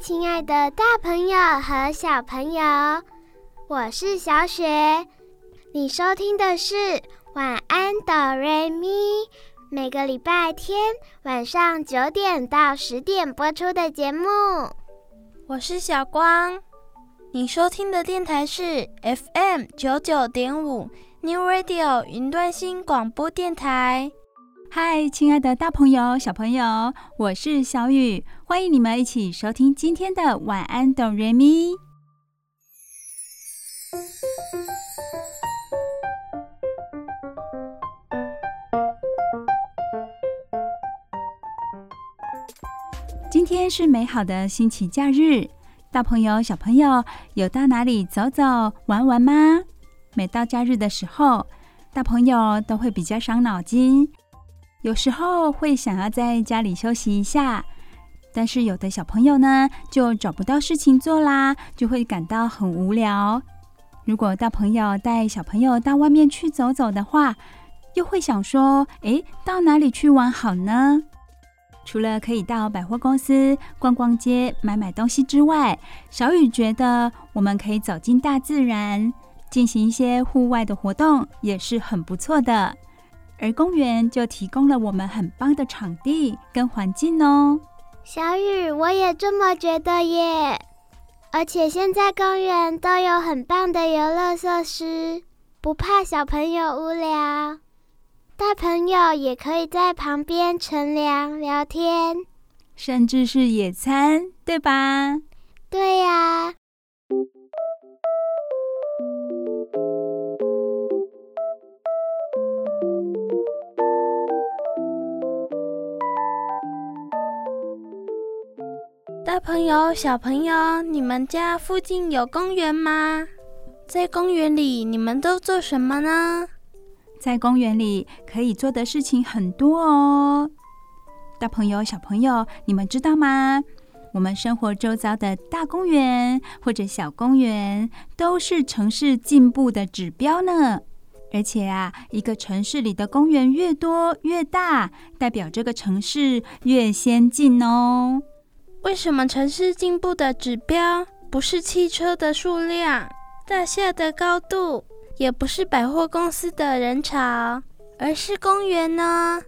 亲爱的大朋友和小朋友，我是小雪。你收听的是晚安哆瑞咪，每个礼拜天晚上九点到十点播出的节目。我是小光，你收听的电台是 FM 九九点五 New Radio 云端新广播电台。嗨，亲爱的大朋友、小朋友，我是小雨，欢迎你们一起收听今天的晚安哆瑞咪。今天是美好的星期假日，大朋友、小朋友有到哪里走走玩玩吗？每到假日的时候，大朋友都会比较伤脑筋。有时候会想要在家里休息一下，但是有的小朋友呢，就找不到事情做啦，就会感到很无聊。如果大朋友带小朋友到外面去走走的话，又会想说：诶，到哪里去玩好呢？除了可以到百货公司逛逛街、买买东西之外，小雨觉得我们可以走进大自然，进行一些户外的活动，也是很不错的。而公园就提供了我们很棒的场地跟环境哦。小雨，我也这么觉得耶。而且现在公园都有很棒的游乐设施，不怕小朋友无聊。大朋友也可以在旁边乘凉聊天，甚至是野餐，对吧？对呀。大朋友、小朋友，你们家附近有公园吗？在公园里，你们都做什么呢？在公园里可以做的事情很多哦。大朋友、小朋友，你们知道吗？我们生活周遭的大公园或者小公园，都是城市进步的指标呢。而且啊，一个城市里的公园越多越大，代表这个城市越先进哦。为什么城市进步的指标不是汽车的数量、大厦的高度，也不是百货公司的人潮，而是公园呢？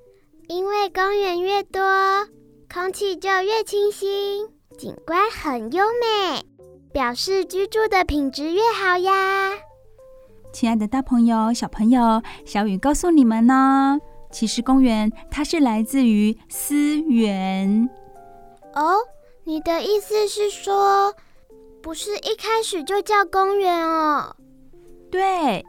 因为公园越多，空气就越清新，景观很优美，表示居住的品质越好呀。亲爱的大朋友、小朋友，小雨告诉你们呢，其实公园它是来自于思源哦。你的意思是说，不是一开始就叫公园哦？对，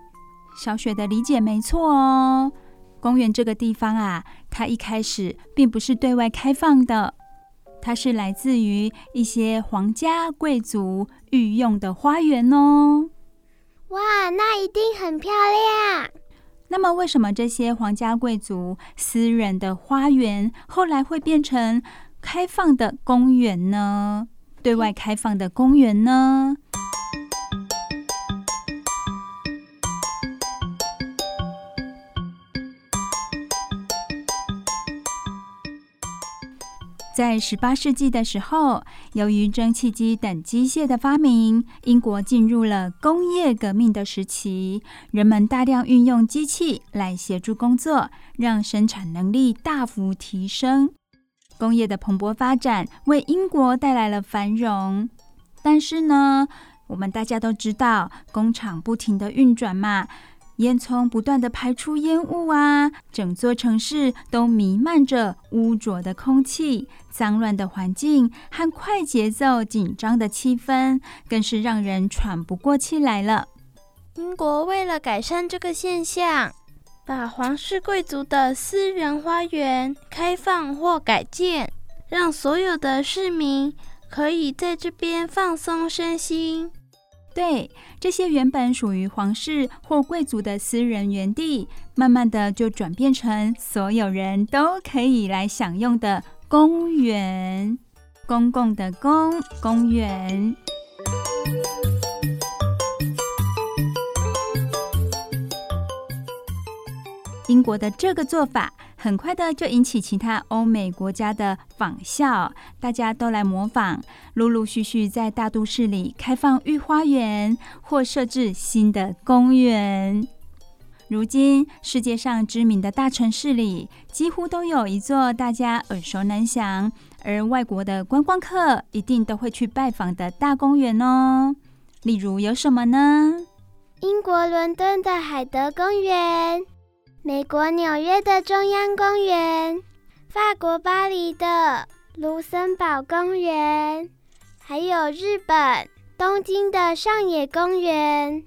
小雪的理解没错哦。公园这个地方啊，它一开始并不是对外开放的，它是来自于一些皇家贵族御用的花园哦。哇，那一定很漂亮。那么，为什么这些皇家贵族私人的花园后来会变成开放的公园呢？对外开放的公园呢？在十八世纪的时候，由于蒸汽机等机械的发明，英国进入了工业革命的时期，人们大量运用机器来协助工作，让生产能力大幅提升。工业的蓬勃发展为英国带来了繁荣，但是呢，我们大家都知道，工厂不停地运转嘛，烟囱不断地排出烟雾啊，整座城市都弥漫着污浊的空气、脏乱的环境和快节奏、紧张的气氛，更是让人喘不过气来了。英国为了改善这个现象，把皇室贵族的私人花园开放或改建，让所有的市民可以在这边放松身心。对，这些原本属于皇室或贵族的私人园地，慢慢的就转变成所有人都可以来享用的公园，公共的公，公园。英国的这个做法，很快的就引起其他欧美国家的仿效，大家都来模仿，陆陆续续在大都市里开放御花园或设置新的公园。如今，世界上知名的大城市里，几乎都有一座大家耳熟能详，而外国的观光客一定都会去拜访的大公园哦。例如有什么呢？英国伦敦的海德公园。美国纽约的中央公园，法国巴黎的卢森堡公园，还有日本东京的上野公园。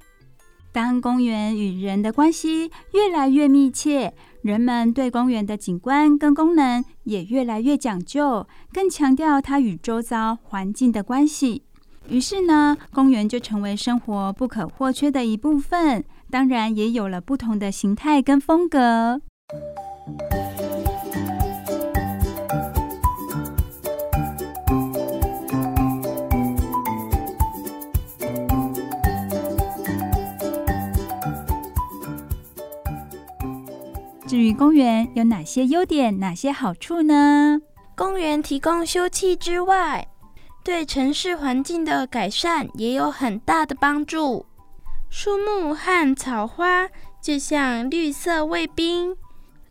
当公园与人的关系越来越密切，人们对公园的景观跟功能也越来越讲究，更强调它与周遭环境的关系。于是呢，公园就成为生活不可或缺的一部分。当然也有了不同的形态跟风格。至于公园有哪些优点、哪些好处呢？公园提供休憩之外，对城市环境的改善也有很大的帮助。树木和草花就像绿色卫兵，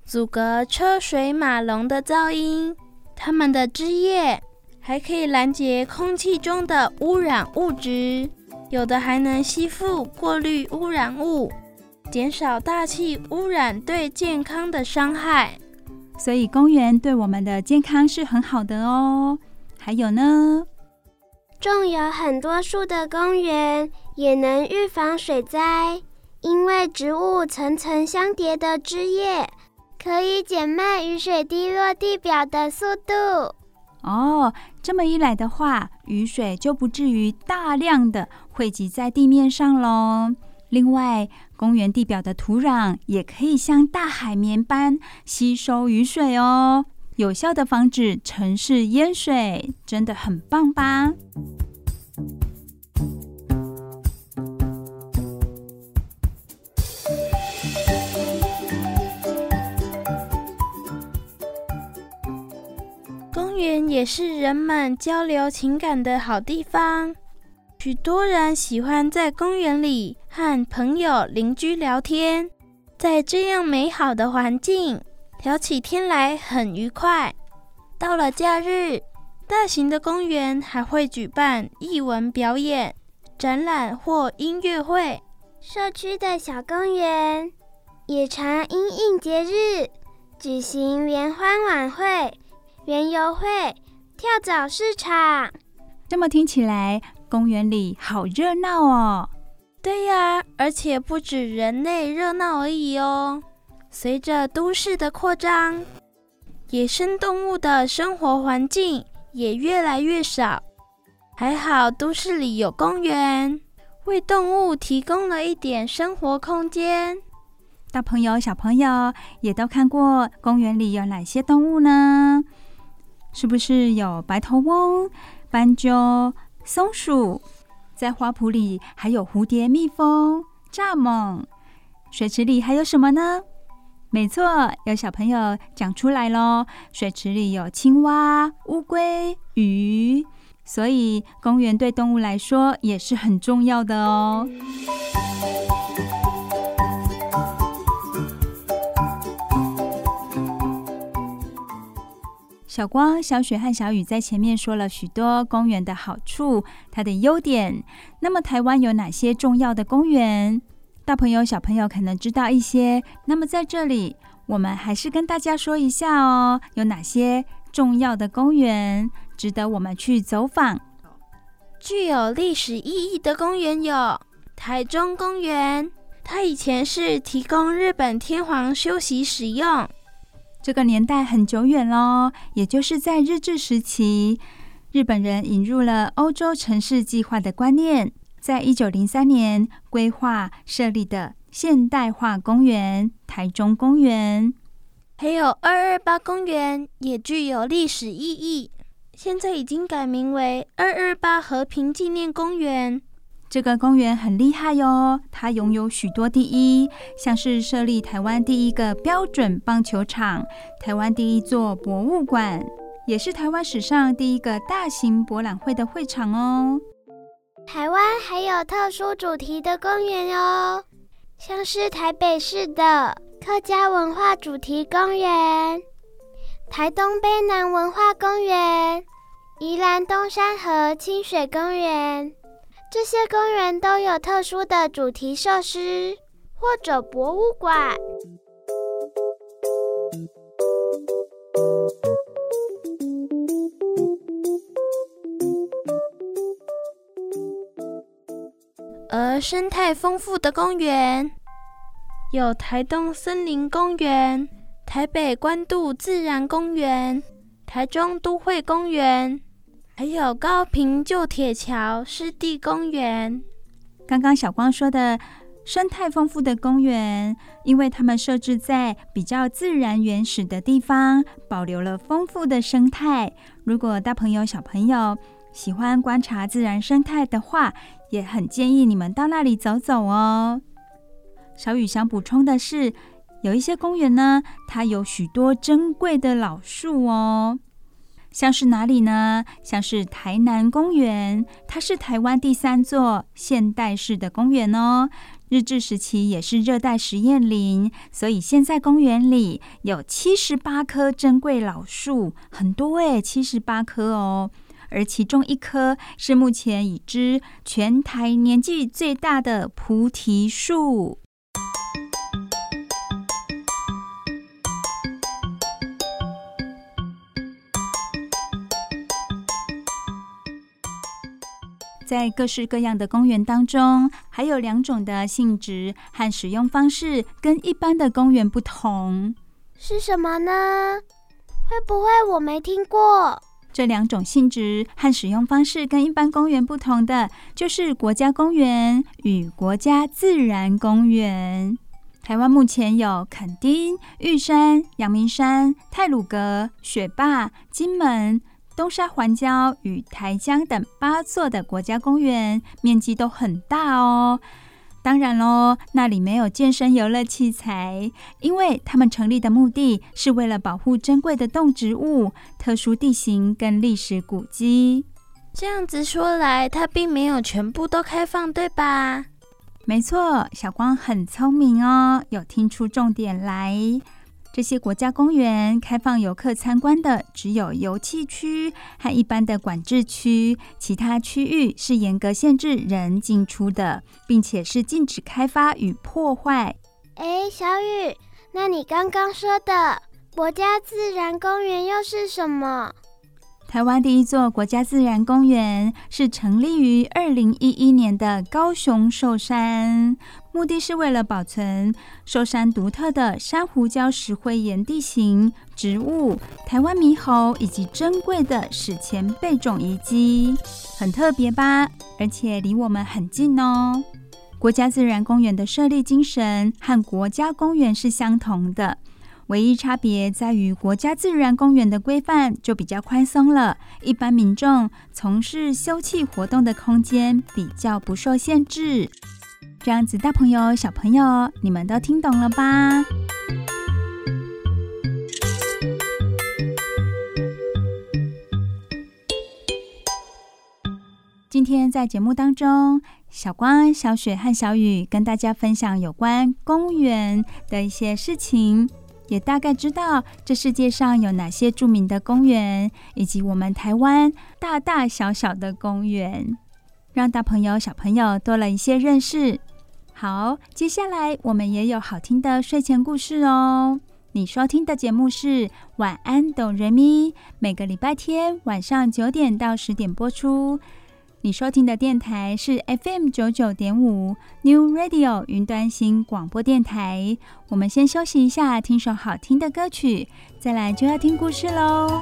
阻隔车水马龙的噪音。它们的枝叶还可以拦截空气中的污染物质，有的还能吸附过滤污染物，减少大气污染对健康的伤害。所以公园对我们的健康是很好的哦。还有呢？种有很多树的公园也能预防水灾，因为植物层层相叠的枝叶可以减慢雨水滴落地表的速度。哦，这么一来的话，雨水就不至于大量的汇集在地面上喽。另外，公园地表的土壤也可以像大海绵般吸收雨水哦。有效的防止城市淹水，真的很棒吧？也是人们交流情感的好地方，许多人喜欢在公园里和朋友、邻居聊天，在这样美好的环境。聊起天来很愉快。到了假日，大型的公园还会举办艺文表演、展览或音乐会。社区的小公园也常因应节日举行联欢晚会、园游会、跳蚤市场。这么听起来，公园里好热闹哦。对呀，而且不止人类热闹而已哦。随着都市的扩张，野生动物的生活环境也越来越少。还好都市里有公园，为动物提供了一点生活空间。大朋友、小朋友也都看过公园里有哪些动物呢？是不是有白头翁、斑鸠、松鼠？在花圃里还有蝴蝶、蜜蜂、蚱蜢。水池里还有什么呢？没错，有小朋友讲出来喽。水池里有青蛙、乌龟、鱼，所以公园对动物来说也是很重要的哦。小光、小雪和小雨在前面说了许多公园的好处，它的优点。那么，台湾有哪些重要的公园？大朋友、小朋友可能知道一些，那么在这里，我们还是跟大家说一下哦，有哪些重要的公园值得我们去走访？具有历史意义的公园有台中公园，它以前是提供日本天皇休息使用。这个年代很久远喽，也就是在日治时期，日本人引入了欧洲城市计划的观念，在一九零三年规划设立的现代化公园——台中公园，还有二二八公园也具有历史意义，现在已经改名为二二八和平纪念公园。这个公园很厉害哟，它拥有许多第一，像是设立台湾第一个标准棒球场、台湾第一座博物馆，也是台湾史上第一个大型博览会的会场哦。台湾还有特殊主题的公园哦，像是台北市的客家文化主题公园、台东卑南文化公园、宜兰东山河清水公园。这些公园都有特殊的主题设施或者博物馆。而生态丰富的公园有台东森林公园、台北关渡自然公园、台中都会公园。还有高屏旧铁桥湿地公园。刚刚小光说的生态丰富的公园，因为它们设置在比较自然原始的地方，保留了丰富的生态。如果大朋友、小朋友喜欢观察自然生态的话，也很建议你们到那里走走哦。小雨想补充的是，有一些公园呢，它有许多珍贵的老树哦。像是哪里呢？像是台南公园，它是台湾第三座现代式的公园哦。日治时期也是热带实验林，所以现在公园里有七十八棵珍贵老树，很多诶，七十八棵哦。而其中一棵是目前已知全台年纪最大的菩提树。在各式各样的公园当中，还有两种的性质和使用方式跟一般的公园不同，是什么呢？会不会我没听过？这两种性质和使用方式跟一般公园不同的，就是国家公园与国家自然公园。台湾目前有垦丁、玉山、阳明山、太鲁阁、雪霸、金门。东沙环礁与台江等八座的国家公园，面积都很大哦。当然喽，那里没有健身游乐器材，因为他们成立的目的是为了保护珍贵的动植物、特殊地形跟历史古迹。这样子说来，它并没有全部都开放，对吧？没错，小光很聪明哦，有听出重点来。这些国家公园开放游客参观的只有游憩区和一般的管制区，其他区域是严格限制人进出的，并且是禁止开发与破坏。哎，小雨，那你刚刚说的国家自然公园又是什么？台湾第一座国家自然公园是成立于二零一一年的高雄寿山，目的是为了保存寿山独特的珊瑚礁石灰岩地形、植物、台湾猕猴以及珍贵的史前贝种遗迹，很特别吧？而且离我们很近哦。国家自然公园的设立精神和国家公园是相同的。唯一差别在于，国家自然公园的规范就比较宽松了，一般民众从事休憩活动的空间比较不受限制。这样子，大朋友、小朋友，你们都听懂了吧？今天在节目当中，小光、小雪和小雨跟大家分享有关公园的一些事情。也大概知道这世界上有哪些著名的公园，以及我们台湾大大小小的公园，让大朋友小朋友多了一些认识。好，接下来我们也有好听的睡前故事哦。你收听的节目是《晚安，哆瑞咪》，每个礼拜天晚上九点到十点播出。你收听的电台是 FM 九九点五 New Radio 云端新广播电台。我们先休息一下，听首好听的歌曲，再来就要听故事喽。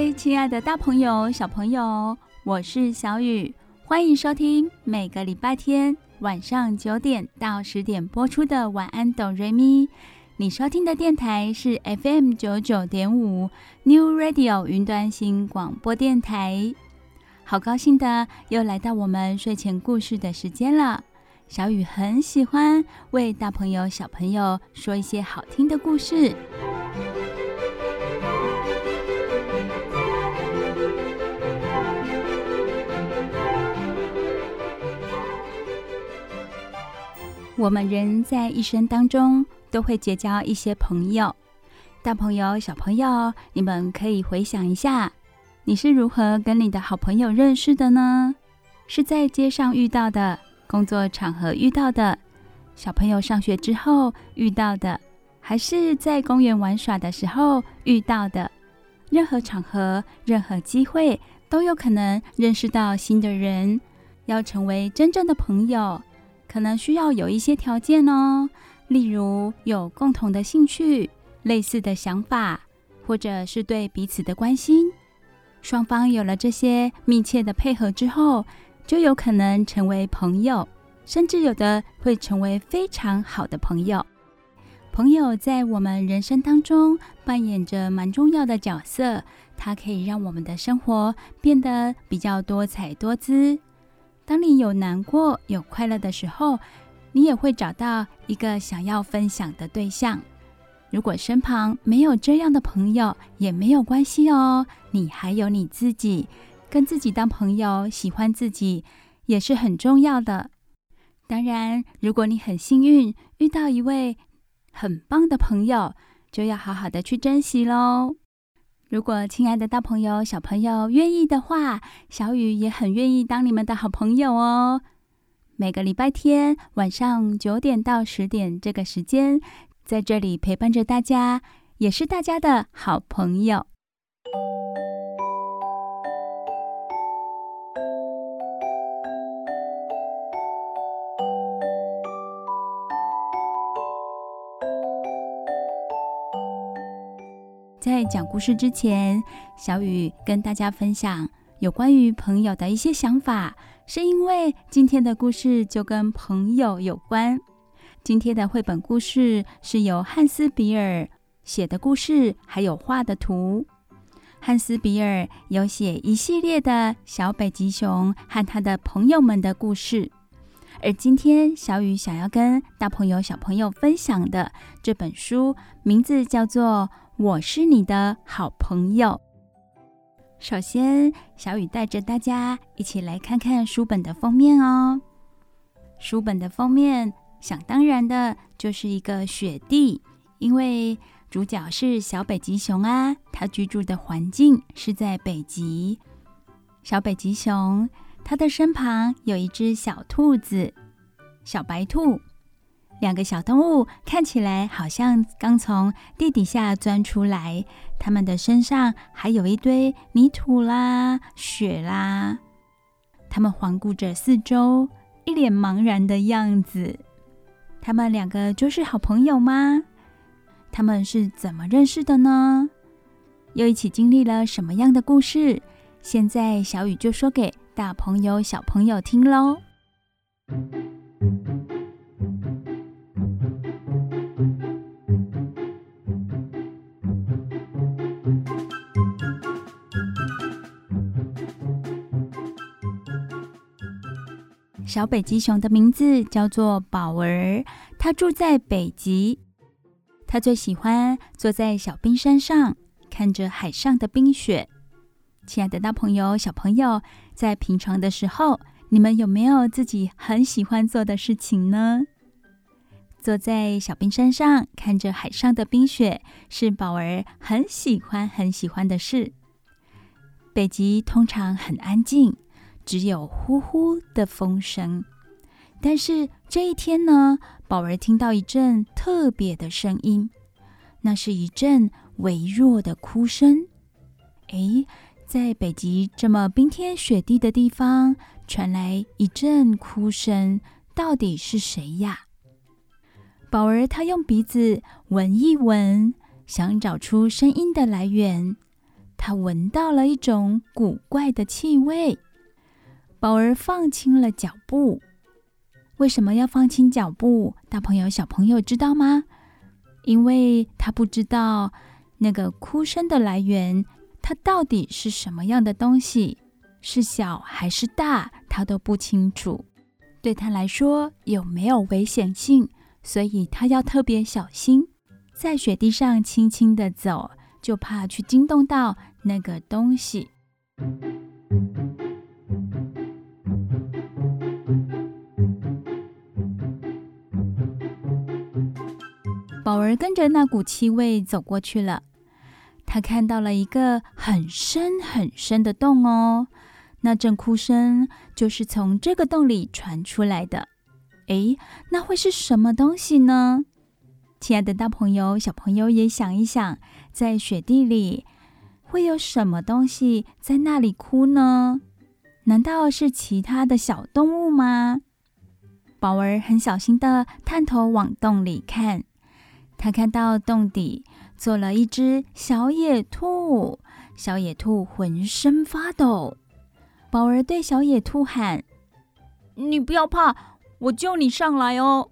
嗨，亲爱的大朋友、小朋友，我是小雨。欢迎收听每个礼拜天晚上九点到十点播出的《晚安，哆瑞咪》。你收听的电台是 FM 九九点五 New Radio 云端新广播电台。好高兴的又来到我们睡前故事的时间了。小雨很喜欢为大朋友、小朋友说一些好听的故事。我们人在一生当中都会结交一些朋友，大朋友、小朋友，你们可以回想一下，你是如何跟你的好朋友认识的呢？是在街上遇到的，工作场合遇到的，小朋友上学之后遇到的，还是在公园玩耍的时候遇到的？任何场合、任何机会都有可能认识到新的人，要成为真正的朋友。可能需要有一些条件哦，例如有共同的兴趣、类似的想法，或者是对彼此的关心。双方有了这些密切的配合之后，就有可能成为朋友，甚至有的会成为非常好的朋友。朋友在我们人生当中扮演着蛮重要的角色，它可以让我们的生活变得比较多彩多姿。当你有难过、有快乐的时候，你也会找到一个想要分享的对象。如果身旁没有这样的朋友，也没有关系哦。你还有你自己，跟自己当朋友，喜欢自己也是很重要的。当然，如果你很幸运遇到一位很棒的朋友，就要好好的去珍惜喽。如果亲爱的大朋友、小朋友愿意的话，小雨也很愿意当你们的好朋友哦。每个礼拜天晚上九点到十点这个时间，在这里陪伴着大家，也是大家的好朋友。在讲故事之前，小雨跟大家分享有关于朋友的一些想法，是因为今天的故事就跟朋友有关。今天的绘本故事是由汉斯·比尔写的故事，还有画的图。汉斯·比尔有写一系列的小北极熊和他的朋友们的故事，而今天小雨想要跟大朋友、小朋友分享的这本书，名字叫做。我是你的好朋友。首先，小雨带着大家一起来看看书本的封面哦。书本的封面，想当然的就是一个雪地，因为主角是小北极熊啊，它居住的环境是在北极。小北极熊，它的身旁有一只小兔子，小白兔。两个小动物看起来好像刚从地底下钻出来，它们的身上还有一堆泥土啦、雪啦。它们环顾着四周，一脸茫然的样子。他们两个就是好朋友吗？他们是怎么认识的呢？又一起经历了什么样的故事？现在小雨就说给大朋友、小朋友听喽。小北极熊的名字叫做宝儿，它住在北极。它最喜欢坐在小冰山上，看着海上的冰雪。亲爱的大朋友、小朋友，在平常的时候，你们有没有自己很喜欢做的事情呢？坐在小冰山上，看着海上的冰雪，是宝儿很喜欢、很喜欢的事。北极通常很安静。只有呼呼的风声，但是这一天呢，宝儿听到一阵特别的声音，那是一阵微弱的哭声。诶，在北极这么冰天雪地的地方传来一阵哭声，到底是谁呀？宝儿他用鼻子闻一闻，想找出声音的来源。他闻到了一种古怪的气味。宝儿放轻了脚步。为什么要放轻脚步？大朋友、小朋友知道吗？因为他不知道那个哭声的来源，它到底是什么样的东西，是小还是大，他都不清楚。对他来说，有没有危险性？所以他要特别小心，在雪地上轻轻地走，就怕去惊动到那个东西。宝儿跟着那股气味走过去了，他看到了一个很深很深的洞哦，那阵哭声就是从这个洞里传出来的。诶，那会是什么东西呢？亲爱的大朋友、小朋友也想一想，在雪地里会有什么东西在那里哭呢？难道是其他的小动物吗？宝儿很小心地探头往洞里看。他看到洞底坐了一只小野兔，小野兔浑身发抖。宝儿对小野兔喊：“你不要怕，我救你上来哦。”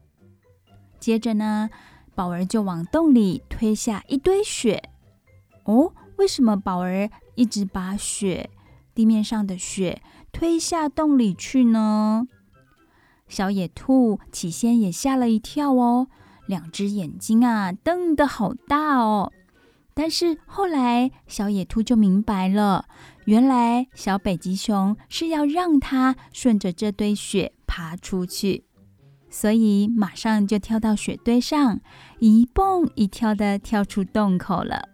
接着呢，宝儿就往洞里推下一堆雪。哦，为什么宝儿一直把雪，地面上的雪推下洞里去呢？小野兔起先也吓了一跳哦。两只眼睛啊，瞪得好大哦！但是后来，小野兔就明白了，原来小北极熊是要让它顺着这堆雪爬出去，所以马上就跳到雪堆上，一蹦一跳的跳出洞口了。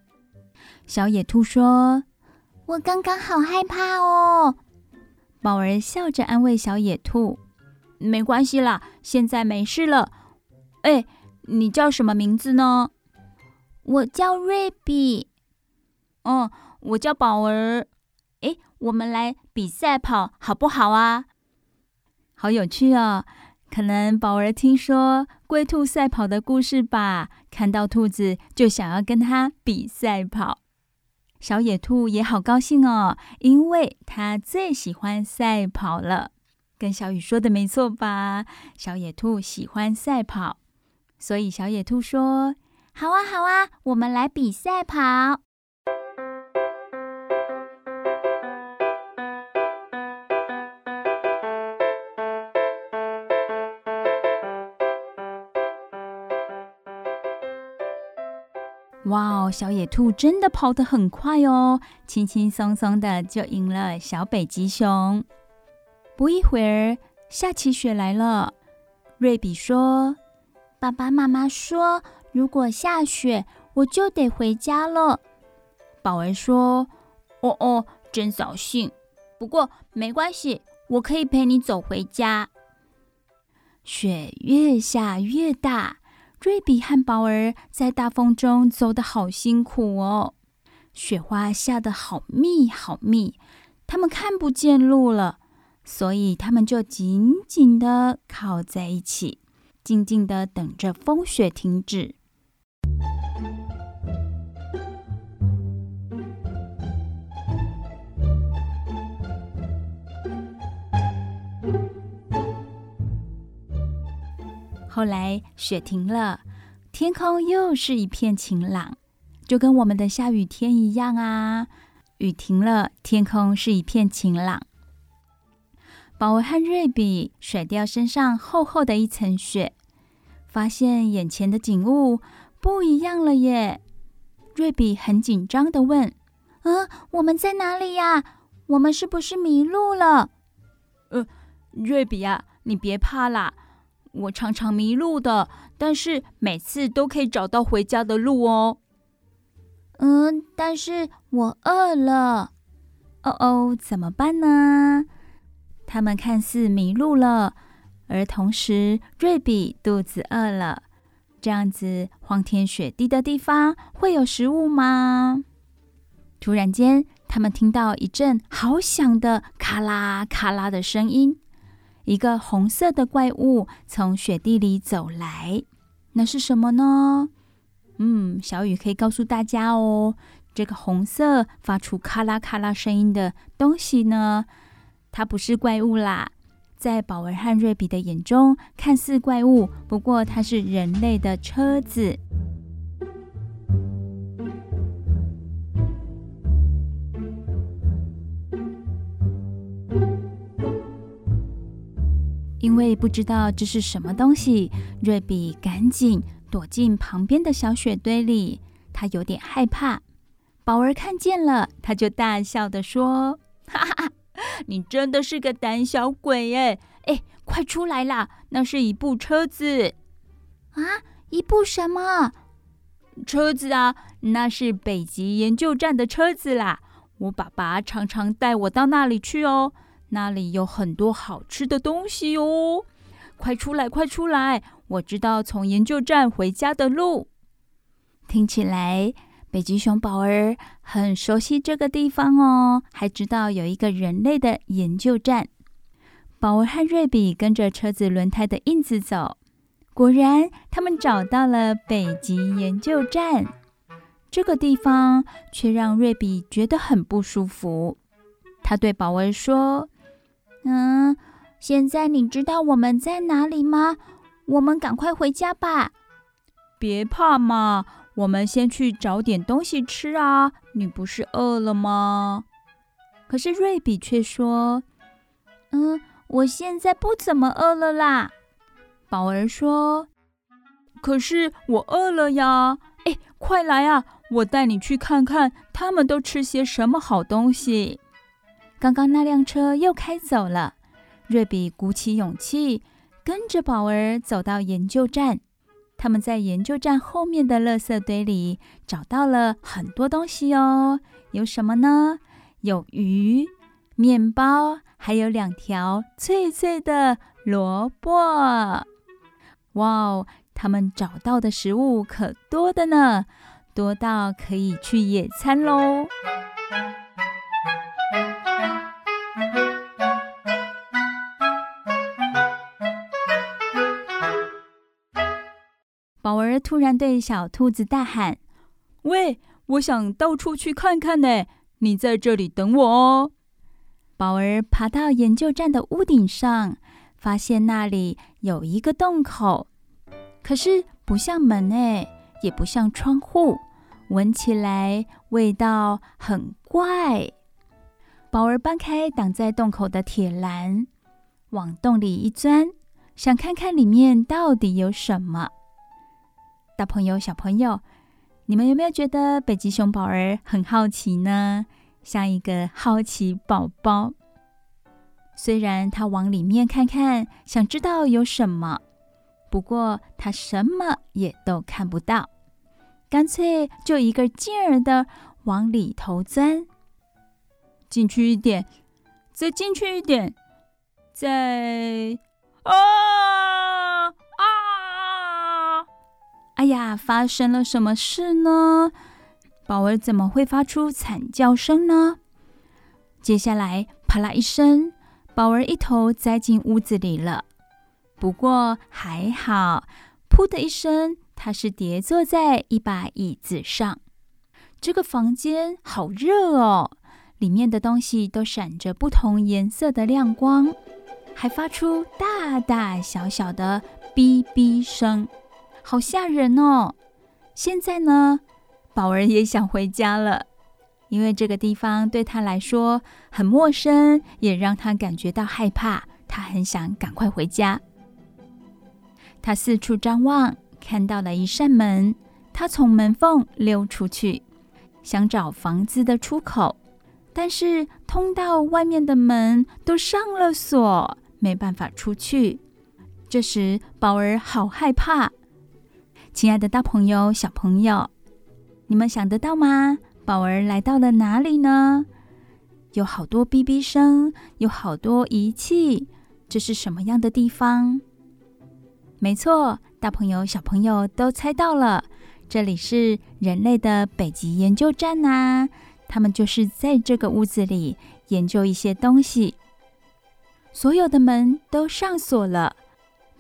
小野兔说：“我刚刚好害怕哦。”宝儿笑着安慰小野兔：“没关系啦，现在没事了。”哎。你叫什么名字呢？我叫瑞比。哦，我叫宝儿。诶，我们来比赛跑好不好啊？好有趣哦！可能宝儿听说龟兔赛跑的故事吧，看到兔子就想要跟它比赛跑。小野兔也好高兴哦，因为它最喜欢赛跑了。跟小雨说的没错吧？小野兔喜欢赛跑。所以小野兔说：“好啊，好啊，我们来比赛跑。”哇哦，小野兔真的跑得很快哦，轻轻松松的就赢了小北极熊。不一会儿，下起雪来了。瑞比说。爸爸妈妈说：“如果下雪，我就得回家了。”宝儿说：“哦哦，真扫兴。不过没关系，我可以陪你走回家。”雪越下越大，瑞比和宝儿在大风中走得好辛苦哦。雪花下得好密好密，他们看不见路了，所以他们就紧紧地靠在一起。静静的等着风雪停止。后来雪停了，天空又是一片晴朗，就跟我们的下雨天一样啊。雨停了，天空是一片晴朗。宝儿和瑞比甩掉身上厚厚的一层雪，发现眼前的景物不一样了耶！瑞比很紧张地问：“嗯，我们在哪里呀？我们是不是迷路了？”“呃，瑞比呀，你别怕啦，我常常迷路的，但是每次都可以找到回家的路哦。”“嗯，但是我饿了。”“哦哦，怎么办呢？”他们看似迷路了，而同时瑞比肚子饿了。这样子荒天雪地的地方会有食物吗？突然间，他们听到一阵好响的咔啦咔啦的声音，一个红色的怪物从雪地里走来。那是什么呢？嗯，小雨可以告诉大家哦。这个红色发出咔啦咔啦声音的东西呢？它不是怪物啦，在宝儿和瑞比的眼中看似怪物，不过它是人类的车子。因为不知道这是什么东西，瑞比赶紧躲进旁边的小雪堆里，他有点害怕。宝儿看见了，他就大笑的说：“。”你真的是个胆小鬼耶！哎，快出来啦！那是一部车子啊！一部什么车子啊？那是北极研究站的车子啦！我爸爸常常带我到那里去哦，那里有很多好吃的东西哦。快出来，快出来！我知道从研究站回家的路。听起来。北极熊宝儿很熟悉这个地方哦，还知道有一个人类的研究站。宝儿和瑞比跟着车子轮胎的印子走，果然他们找到了北极研究站。这个地方却让瑞比觉得很不舒服。他对宝儿说：“嗯，现在你知道我们在哪里吗？我们赶快回家吧。”别怕嘛。我们先去找点东西吃啊！你不是饿了吗？可是瑞比却说：“嗯，我现在不怎么饿了啦。”宝儿说：“可是我饿了呀！哎，快来啊！我带你去看看他们都吃些什么好东西。”刚刚那辆车又开走了，瑞比鼓起勇气，跟着宝儿走到研究站。他们在研究站后面的垃圾堆里找到了很多东西哦，有什么呢？有鱼、面包，还有两条脆脆的萝卜。哇哦，他们找到的食物可多的呢，多到可以去野餐喽！宝儿突然对小兔子大喊：“喂，我想到处去看看呢，你在这里等我哦。”宝儿爬到研究站的屋顶上，发现那里有一个洞口，可是不像门诶，也不像窗户，闻起来味道很怪。宝儿搬开挡在洞口的铁栏，往洞里一钻，想看看里面到底有什么。大朋友、小朋友，你们有没有觉得北极熊宝儿很好奇呢？像一个好奇宝宝。虽然他往里面看看，想知道有什么，不过他什么也都看不到，干脆就一个劲儿的往里头钻。进去一点，再进去一点，再啊！哎呀，发生了什么事呢？宝儿怎么会发出惨叫声呢？接下来，啪啦一声，宝儿一头栽进屋子里了。不过还好，噗的一声，他是跌坐在一把椅子上。这个房间好热哦，里面的东西都闪着不同颜色的亮光，还发出大大小小的哔哔声。好吓人哦！现在呢，宝儿也想回家了，因为这个地方对他来说很陌生，也让他感觉到害怕，他很想赶快回家。他四处张望，看到了一扇门，他从门缝溜出去，想找房子的出口，但是通道外面的门都上了锁，没办法出去。这时，宝儿好害怕。亲爱的大朋友、小朋友，你们想得到吗？宝儿来到了哪里呢？有好多哔哔声，有好多仪器，这是什么样的地方？没错，大朋友、小朋友都猜到了，这里是人类的北极研究站呐。他们就是在这个屋子里研究一些东西。所有的门都上锁了。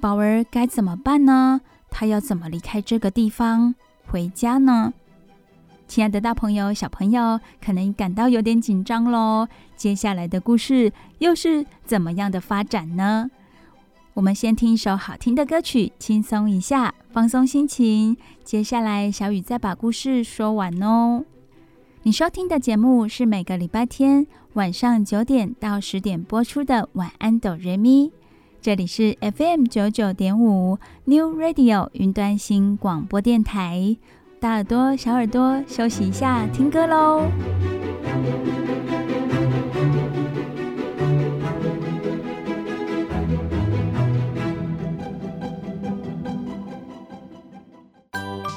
宝儿该怎么办呢？他要怎么离开这个地方回家呢？亲爱的大朋友、小朋友，可能感到有点紧张喽。接下来的故事又是怎么样的发展呢？我们先听一首好听的歌曲，轻松一下，放松心情。接下来，小雨再把故事说完哦。你收听的节目是每个礼拜天晚上九点到十点播出的《晚安，哆瑞咪》。这里是 FM 九九点五 New Radio 云端新广播电台，大耳朵、小耳朵休息一下，听歌喽。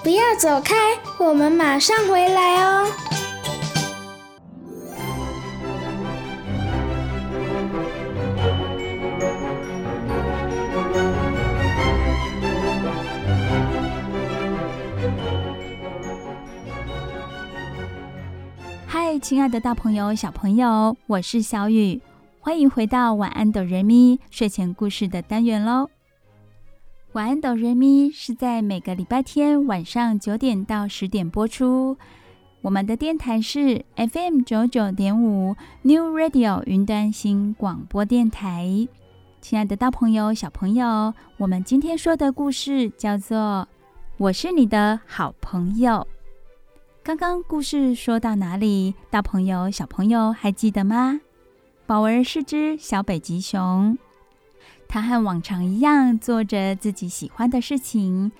不要走开，我们马上回来哦。亲爱的大朋友、小朋友，我是小雨，欢迎回到晚安哆瑞咪睡前故事的单元喽。晚安哆瑞咪是在每个礼拜天晚上九点到十点播出。我们的电台是 FM 九九点五 New Radio 云端新广播电台。亲爱的大朋友、小朋友，我们今天说的故事叫做《我是你的好朋友》。刚刚故事说到哪里？大朋友、小朋友还记得吗？宝儿是只小北极熊，它和往常一样做着自己喜欢的事情。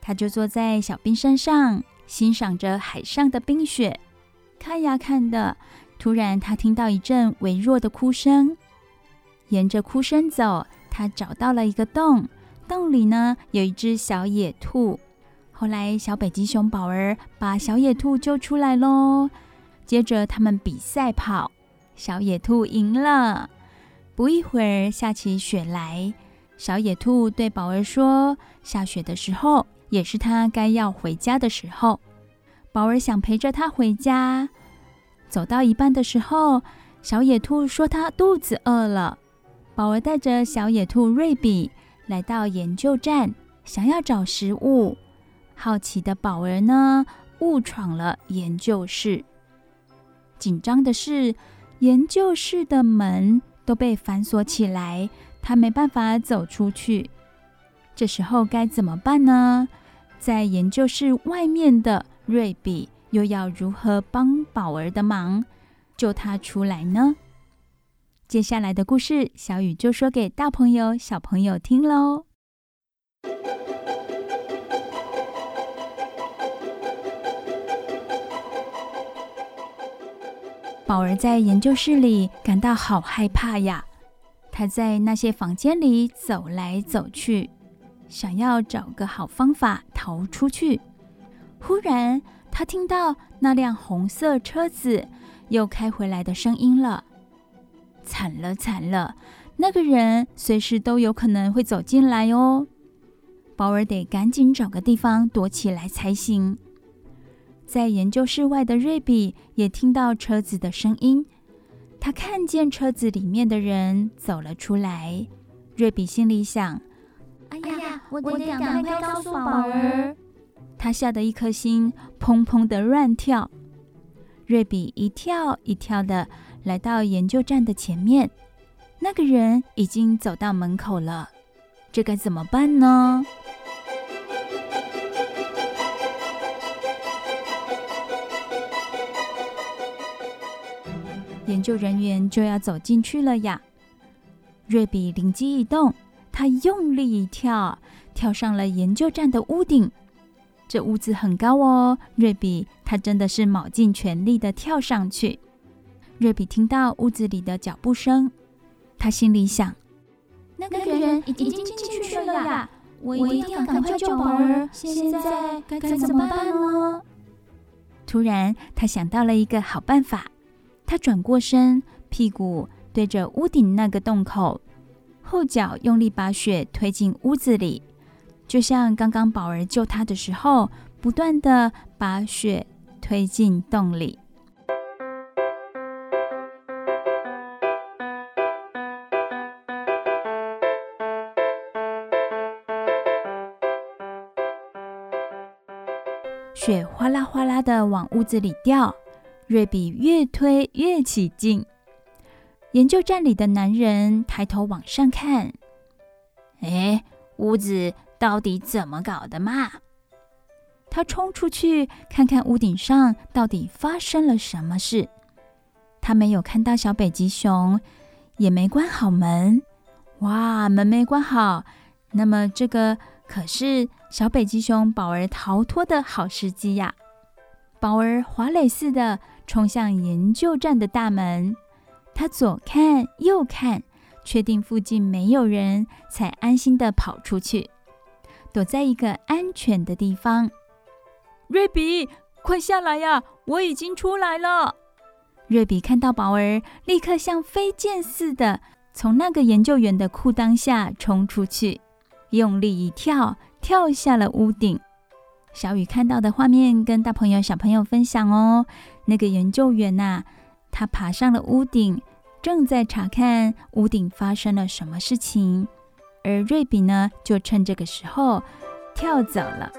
它就坐在小冰山上，欣赏着海上的冰雪。看呀看的，突然它听到一阵微弱的哭声。沿着哭声走，它找到了一个洞，洞里呢有一只小野兔。后来，小北极熊宝儿把小野兔救出来喽。接着，他们比赛跑，小野兔赢了。不一会儿，下起雪来。小野兔对宝儿说：“下雪的时候，也是它该要回家的时候。”宝儿想陪着它回家。走到一半的时候，小野兔说：“它肚子饿了。”宝儿带着小野兔瑞比来到研究站，想要找食物。好奇的宝儿呢，误闯了研究室。紧张的是，研究室的门都被反锁起来，他没办法走出去。这时候该怎么办呢？在研究室外面的瑞比又要如何帮宝儿的忙，救他出来呢？接下来的故事，小雨就说给大朋友、小朋友听喽。宝儿在研究室里感到好害怕呀！他在那些房间里走来走去，想要找个好方法逃出去。忽然，他听到那辆红色车子又开回来的声音了。惨了惨了，那个人随时都有可能会走进来哦！宝儿得赶紧找个地方躲起来才行。在研究室外的瑞比也听到车子的声音，他看见车子里面的人走了出来。瑞比心里想：“哎呀，我得赶快告诉宝儿。”他吓得一颗心砰砰的乱跳。瑞比一跳一跳的来到研究站的前面，那个人已经走到门口了。这该怎么办呢？研究人员就要走进去了呀！瑞比灵机一动，他用力一跳，跳上了研究站的屋顶。这屋子很高哦，瑞比他真的是卯尽全力的跳上去。瑞比听到屋子里的脚步声，他心里想：那个人已经进去了呀，我一定要赶快救宝儿。现在该怎么办呢？突然，他想到了一个好办法，他转过身，屁股对着屋顶那个洞口，后脚用力把雪推进屋子里。就像刚刚宝儿救他的时候，不断的把雪推进洞里。雪哗啦哗啦的往屋子里掉，瑞比越推越起劲。研究站里的男人抬头往上看，哎，屋子。到底怎么搞的嘛？他冲出去看看屋顶上到底发生了什么事。他没有看到小北极熊，也没关好门。哇，门没关好，那么这个可是小北极熊宝儿逃脱的好时机呀！宝儿滑垒似的冲向研究站的大门，他左看右看，确定附近没有人，才安心的跑出去。躲在一个安全的地方，瑞比，快下来呀！我已经出来了。瑞比看到宝儿，立刻像飞剑似的从那个研究员的裤裆下冲出去，用力一跳，跳下了屋顶。小雨看到的画面跟大朋友、小朋友分享哦。那个研究员呐、他爬上了屋顶，正在查看屋顶发生了什么事情。而瑞比呢，就趁这个时候跳走了。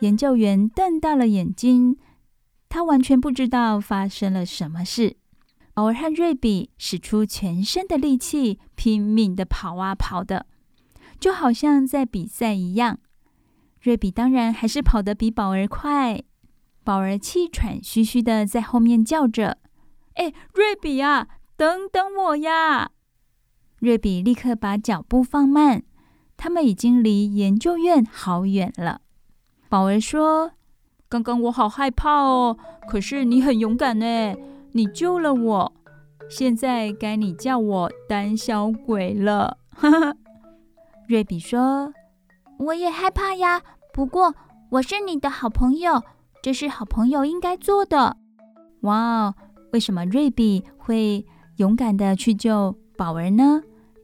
研究员瞪大了眼睛，他完全不知道发生了什么事。宝儿和瑞比使出全身的力气，拼命的跑啊跑的，就好像在比赛一样。瑞比当然还是跑得比宝儿快，宝儿气喘吁吁的在后面叫着：“哎，瑞比呀，等等我呀！”瑞比立刻把脚步放慢，他们已经离研究院好远了。宝儿说：“刚刚我好害怕哦，可是你很勇敢呢，你救了我。现在该你叫我胆小鬼了。”哈哈。瑞比说。我也害怕呀，不过我是你的好朋友，这是好朋友应该做的。哇哦，为什么瑞比会勇敢的去救宝儿呢？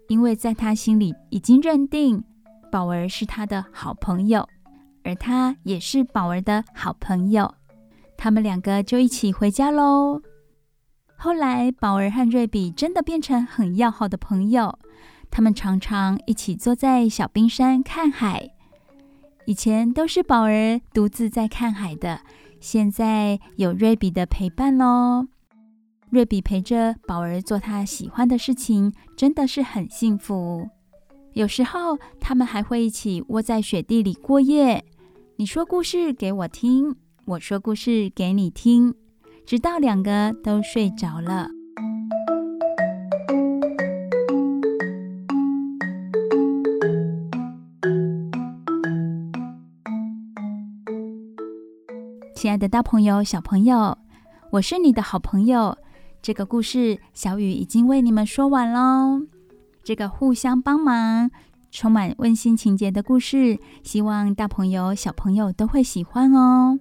因为在他心里已经认定宝儿是他的好朋友，而他也是宝儿的好朋友。他们两个就一起回家喽。后来，宝儿和瑞比真的变成很要好的朋友。他们常常一起坐在小冰山看海。以前都是宝儿独自在看海的，现在有瑞比的陪伴喽。瑞比陪着宝儿做他喜欢的事情，真的是很幸福。有时候他们还会一起窝在雪地里过夜。你说故事给我听，我说故事给你听，直到两个都睡着了。亲爱的大朋友、小朋友，我是你的好朋友。这个故事小雨已经为你们说完喽。这个互相帮忙、充满温馨情节的故事，希望大朋友、小朋友都会喜欢哦。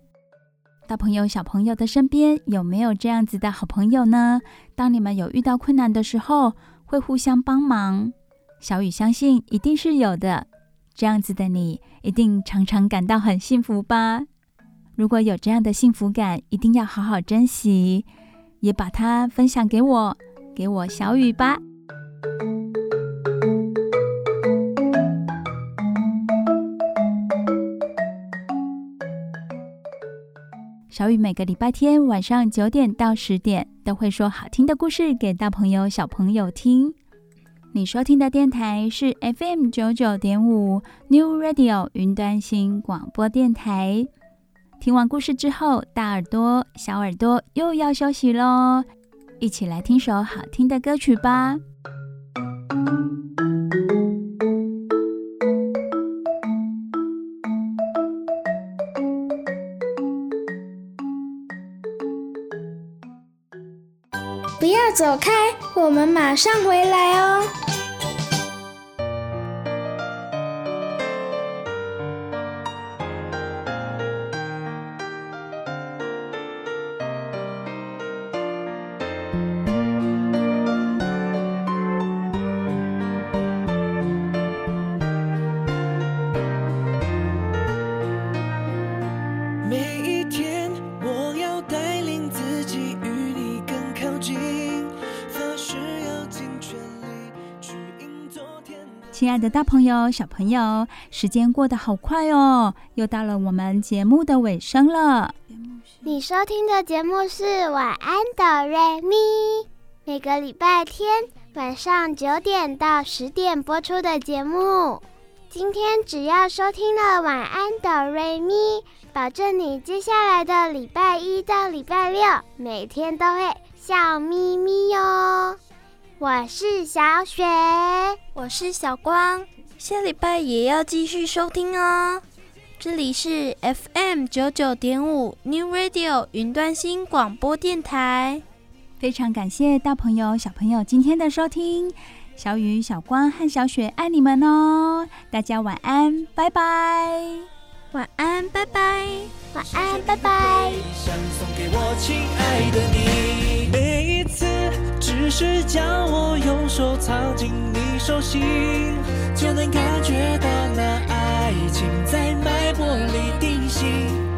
大朋友、小朋友的身边有没有这样子的好朋友呢？当你们有遇到困难的时候，会互相帮忙。小雨相信一定是有的。这样子的你，一定常常感到很幸福吧？如果有这样的幸福感，一定要好好珍惜，也把它分享给我，给我小雨吧。小雨每个礼拜天晚上九点到十点都会说好听的故事给大朋友、小朋友听。你收听的电台是 FM 九九点五 New Radio 云端新广播电台。听完故事之后，大耳朵、小耳朵又要休息喽，一起来听首好听的歌曲吧。走开，我们马上回来哦。亲爱的大朋友、小朋友，时间过得好快哦，又到了我们节目的尾声了。你收听的节目是《晚安哆瑞咪》，每个礼拜天晚上九点到十点播出的节目。今天只要收听了《晚安哆瑞咪》，保证你接下来的礼拜一到礼拜六每天都会笑眯眯哟。我是小雪，我是小光，下礼拜也要继续收听哦。这里是 FM 九九点五 New Radio 云端新广播电台。非常感谢大朋友、小朋友今天的收听，小雨、小光和小雪爱你们哦。大家晚安，拜拜。晚安，拜拜。晚安，拜拜。只是将我右手藏进你手心，就能感觉到那爱情在脉搏里定型。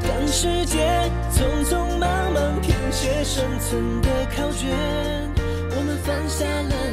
当时间匆匆忙忙填写生存的考卷，我们放下了。